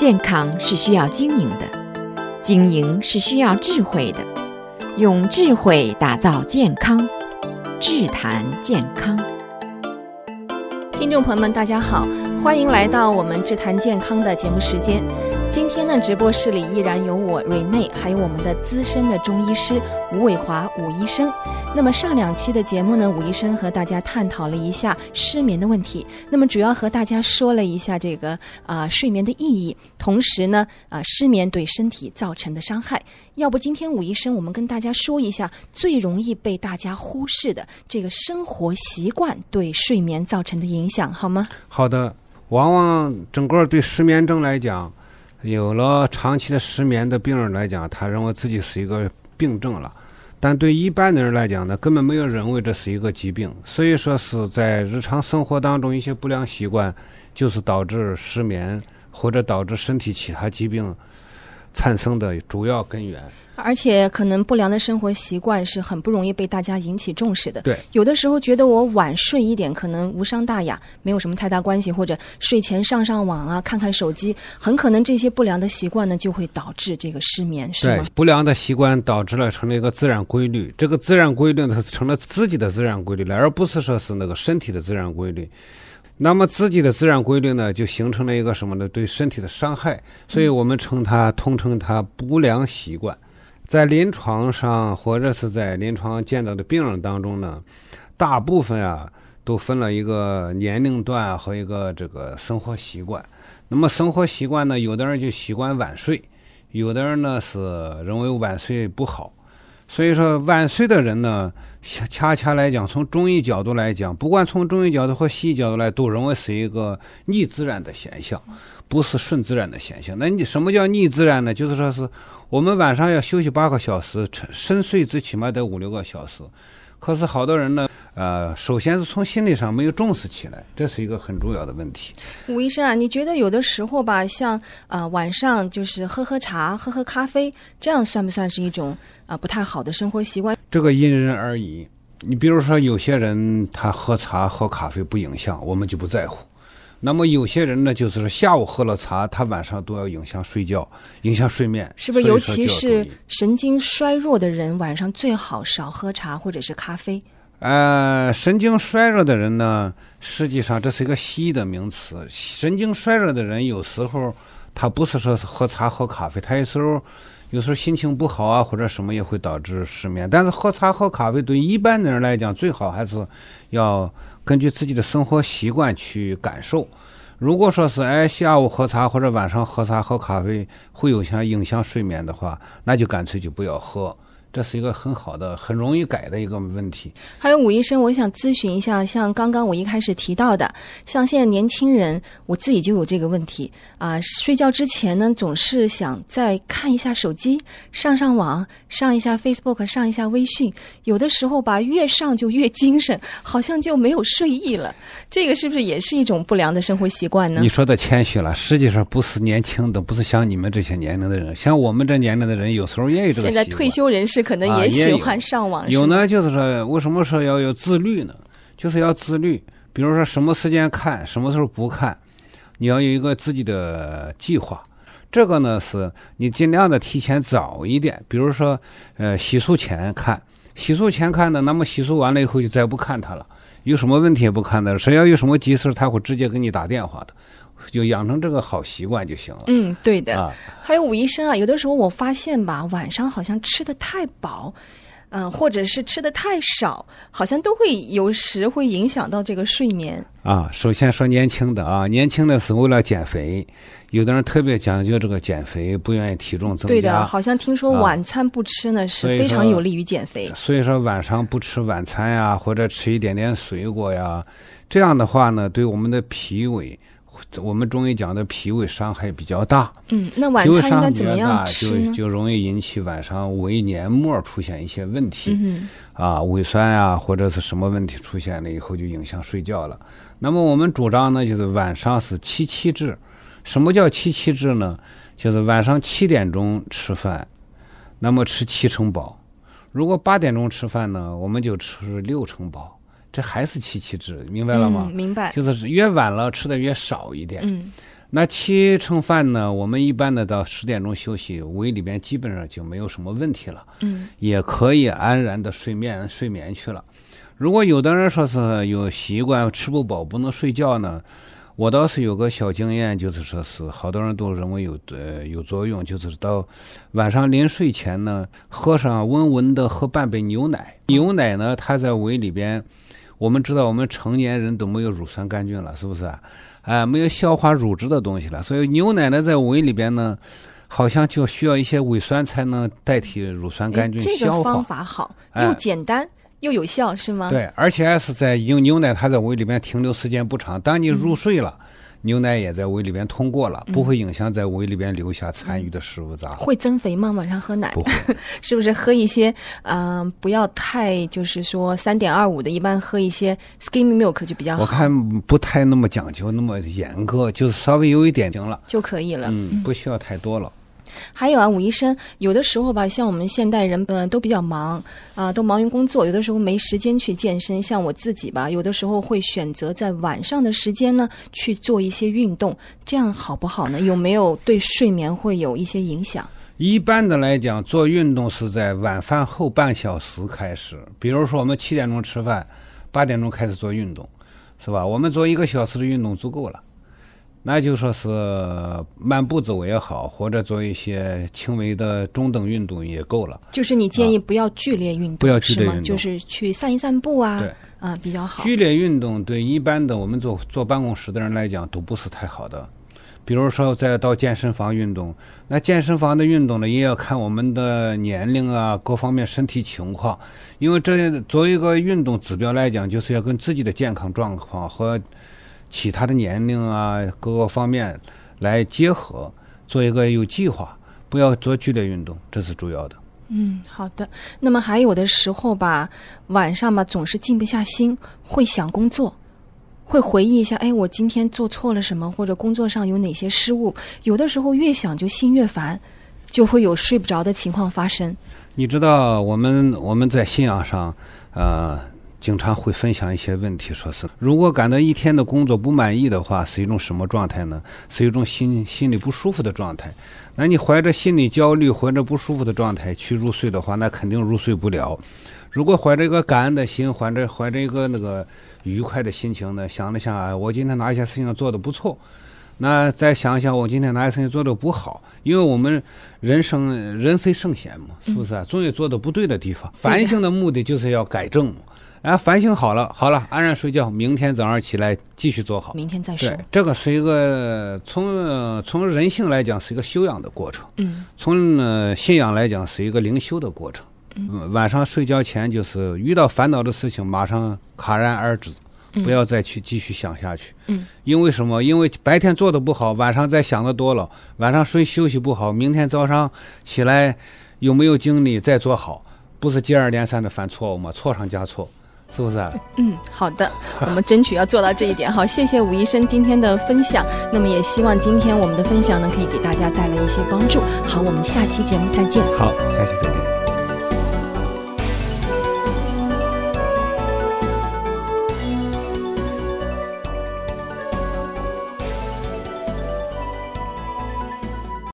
健康是需要经营的，经营是需要智慧的，用智慧打造健康，智谈健康。听众朋友们，大家好，欢迎来到我们智谈健康的节目时间。今天呢，直播室里依然有我瑞内，还有我们的资深的中医师吴伟华吴医生。那么上两期的节目呢，吴医生和大家探讨了一下失眠的问题。那么主要和大家说了一下这个啊、睡眠的意义，同时呢啊、失眠对身体造成的伤害。要不今天吴医生，我们跟大家说一下最容易被大家忽视的这个生活习惯对睡眠造成的影响，好吗？好的，往往整个对失眠症来讲。有了长期的失眠的病人来讲，他认为自己是一个病症了，但对一般的人来讲呢，根本没有认为这是一个疾病。所以说是在日常生活当中一些不良习惯，就是导致失眠或者导致身体其他疾病产生的主要根源。而且可能不良的生活习惯是很不容易被大家引起重视的。对，有的时候觉得我晚睡一点可能无伤大雅，没有什么太大关系，或者睡前上上网啊，看看手机，很可能这些不良的习惯呢就会导致这个失眠，是吗？对，不良的习惯导致了成了一个自然规律，这个自然规律呢成了自己的自然规律了，而不是说是那个身体的自然规律。那么自己的自然规律呢，就形成了一个什么呢？对身体的伤害，所以我们称它，通称它不良习惯。在临床上或者是在临床见到的病人当中呢，大部分啊都分了一个年龄段和一个这个生活习惯。那么生活习惯呢，有的人就习惯晚睡，有的人呢是认为晚睡不好。所以说晚睡的人呢，恰恰来讲，从中医角度来讲，不管从中医角度或西医角度来，都认为是一个逆自然的现象，不是顺自然的现象。那你什么叫逆自然呢？就是说是。我们晚上要休息八个小时，沉深睡最起码得五六个小时。可是好多人呢，呃，首先是从心理上没有重视起来，这是一个很重要的问题。吴医生啊，你觉得有的时候吧，像啊、呃、晚上就是喝喝茶、喝喝咖啡，这样算不算是一种啊、呃、不太好的生活习惯？这个因人而异。你比如说，有些人他喝茶、喝咖啡不影响，我们就不在乎。那么有些人呢，就是说下午喝了茶，他晚上都要影响睡觉，影响睡眠。是不是？尤其是神经衰弱的人，晚上最好少喝茶或者是咖啡。呃，神经衰弱的人呢，实际上这是一个西医的名词。神经衰弱的人有时候他不是说是喝茶喝咖啡，他有时候有时候心情不好啊，或者什么也会导致失眠。但是喝茶喝咖啡对一般的人来讲，最好还是要。根据自己的生活习惯去感受，如果说是哎下午喝茶或者晚上喝茶喝咖啡会有像影响睡眠的话，那就干脆就不要喝。这是一个很好的、很容易改的一个问题。还有武医生，我想咨询一下，像刚刚我一开始提到的，像现在年轻人，我自己就有这个问题啊、呃，睡觉之前呢，总是想再看一下手机，上上网，上一下 Facebook，上一下微信，有的时候吧，越上就越精神，好像就没有睡意了。这个是不是也是一种不良的生活习惯呢？你说的谦虚了，实际上不是年轻的，不是像你们这些年龄的人，像我们这年龄的人，有时候也有这个。现在退休人士。可能也喜欢上网，啊，有，有呢，就是说，为什么说要有自律呢？就是要自律，比如说什么时间看，什么时候不看，你要有一个自己的计划。这个呢，是你尽量的提前早一点，比如说，呃，洗漱前看，洗漱前看呢，那么洗漱完了以后就再不看它了，有什么问题也不看的，谁要有什么急事，他会直接给你打电话的。就养成这个好习惯就行了。嗯，对的。啊，还有武医生啊，有的时候我发现吧，晚上好像吃的太饱，嗯、呃，或者是吃的太少，好像都会有时会影响到这个睡眠。啊，首先说年轻的啊，年轻的是为了减肥，有的人特别讲究这个减肥，不愿意体重增加。对的，好像听说晚餐不吃呢，啊，是非常有利于减肥。所以说晚上不吃晚餐呀，或者吃一点点水果呀，这样的话呢，对我们的脾胃。我们中医讲的脾胃伤害比较大，嗯，那晚餐应该怎么样吃呢？就就容易引起晚上胃黏膜出现一些问题，嗯、啊，胃酸啊或者是什么问题出现了以后就影响睡觉了。那么我们主张呢，就是晚上是七七制。什么叫七七制呢？就是晚上七点钟吃饭，那么吃七成饱；如果八点钟吃饭呢，我们就吃六成饱。这还是七七制，明白了吗？嗯、明白。就是越晚了吃的越少一点。嗯。那七成饭呢，我们一般的到十点钟休息，胃里边基本上就没有什么问题了，嗯，也可以安然的睡眠睡眠去了。如果有的人说是有习惯吃不饱不能睡觉呢，我倒是有个小经验，就是说是好多人都认为有呃有作用，就是到晚上临睡前呢，喝上温温的喝半杯牛奶。牛奶呢，它在胃里边，我们知道我们成年人都没有乳酸杆菌了，是不是啊？哎，没有消化乳汁的东西了，所以牛奶呢在胃里边呢，好像就需要一些胃酸才能代替乳酸杆菌消化。这个方法好，又简单。哎又有效是吗？对，而且还是在用牛奶，它在胃里边停留时间不长。当你入睡了，嗯、牛奶也在胃里边通过了，不会影响在胃里边留下残余的食物渣、嗯。会增肥吗？晚上喝奶？不会，是不是喝一些？嗯、呃，不要太就是说三点二五的，一般喝一些 skim milk 就比较好。我看不太那么讲究，那么严格，就是稍微有一点行了就可以了。嗯，不需要太多了。还有啊，武医生，有的时候吧，像我们现代人，嗯、都比较忙啊、都忙于工作，有的时候没时间去健身。像我自己吧，有的时候会选择在晚上的时间呢去做一些运动，这样好不好呢？有没有对睡眠会有一些影响？一般的来讲，做运动是在晚饭后半小时开始，比如说我们七点钟吃饭，八点钟开始做运动，是吧？我们做一个小时的运动足够了。那就说是慢步走也好，或者做一些轻微的中等运动也够了。就是你建议不要剧烈运动，不要剧烈运动？就是去散一散步啊，对啊比较好。剧烈运动对一般的我们坐坐办公室的人来讲都不是太好的。比如说再到健身房运动，那健身房的运动呢，也要看我们的年龄啊，各方面身体情况，因为这作为一个运动指标来讲，就是要跟自己的健康状况和。其他的年龄啊，各个方面来结合，做一个有计划，不要做剧烈运动，这是主要的。嗯，好的。那么还有的时候吧，晚上吧总是静不下心，会想工作，会回忆一下，哎，我今天做错了什么，或者工作上有哪些失误。有的时候越想就心越烦，就会有睡不着的情况发生。你知道，我们我们在信仰上，呃。经常会分享一些问题，说是如果感到一天的工作不满意的话，是一种什么状态呢？是一种心心里不舒服的状态。那你怀着心理焦虑怀着不舒服的状态去入睡的话，那肯定入睡不了。如果怀着一个感恩的心，怀着怀着一个那个愉快的心情呢，想了想啊，我今天哪一些事情做得不错，那再想想我今天哪些事情做得不好，因为我们人生人非圣贤嘛，是不是啊？总有做的不对的地方。反省的目的就是要改正。然后反省好了，好了，安然睡觉。明天早上起来继续做好。明天再说。这个是一个从从人性来讲是一个修养的过程。嗯。从呃信仰来讲是一个灵修的过程。嗯。晚上睡觉前就是遇到烦恼的事情，马上戛然而止，不要再去继续想下去。嗯。因为什么？因为白天做的不好，晚上再想的多了，晚上睡休息不好，明天早上起来有没有精力再做好，不是接二连三的犯错误吗？错上加错。是不是啊？嗯，好的，我们争取要做到这一点。好，谢谢吴医生今天的分享。那么也希望今天我们的分享呢，可以给大家带来一些帮助。好，我们下期节目再见。好，下期再见。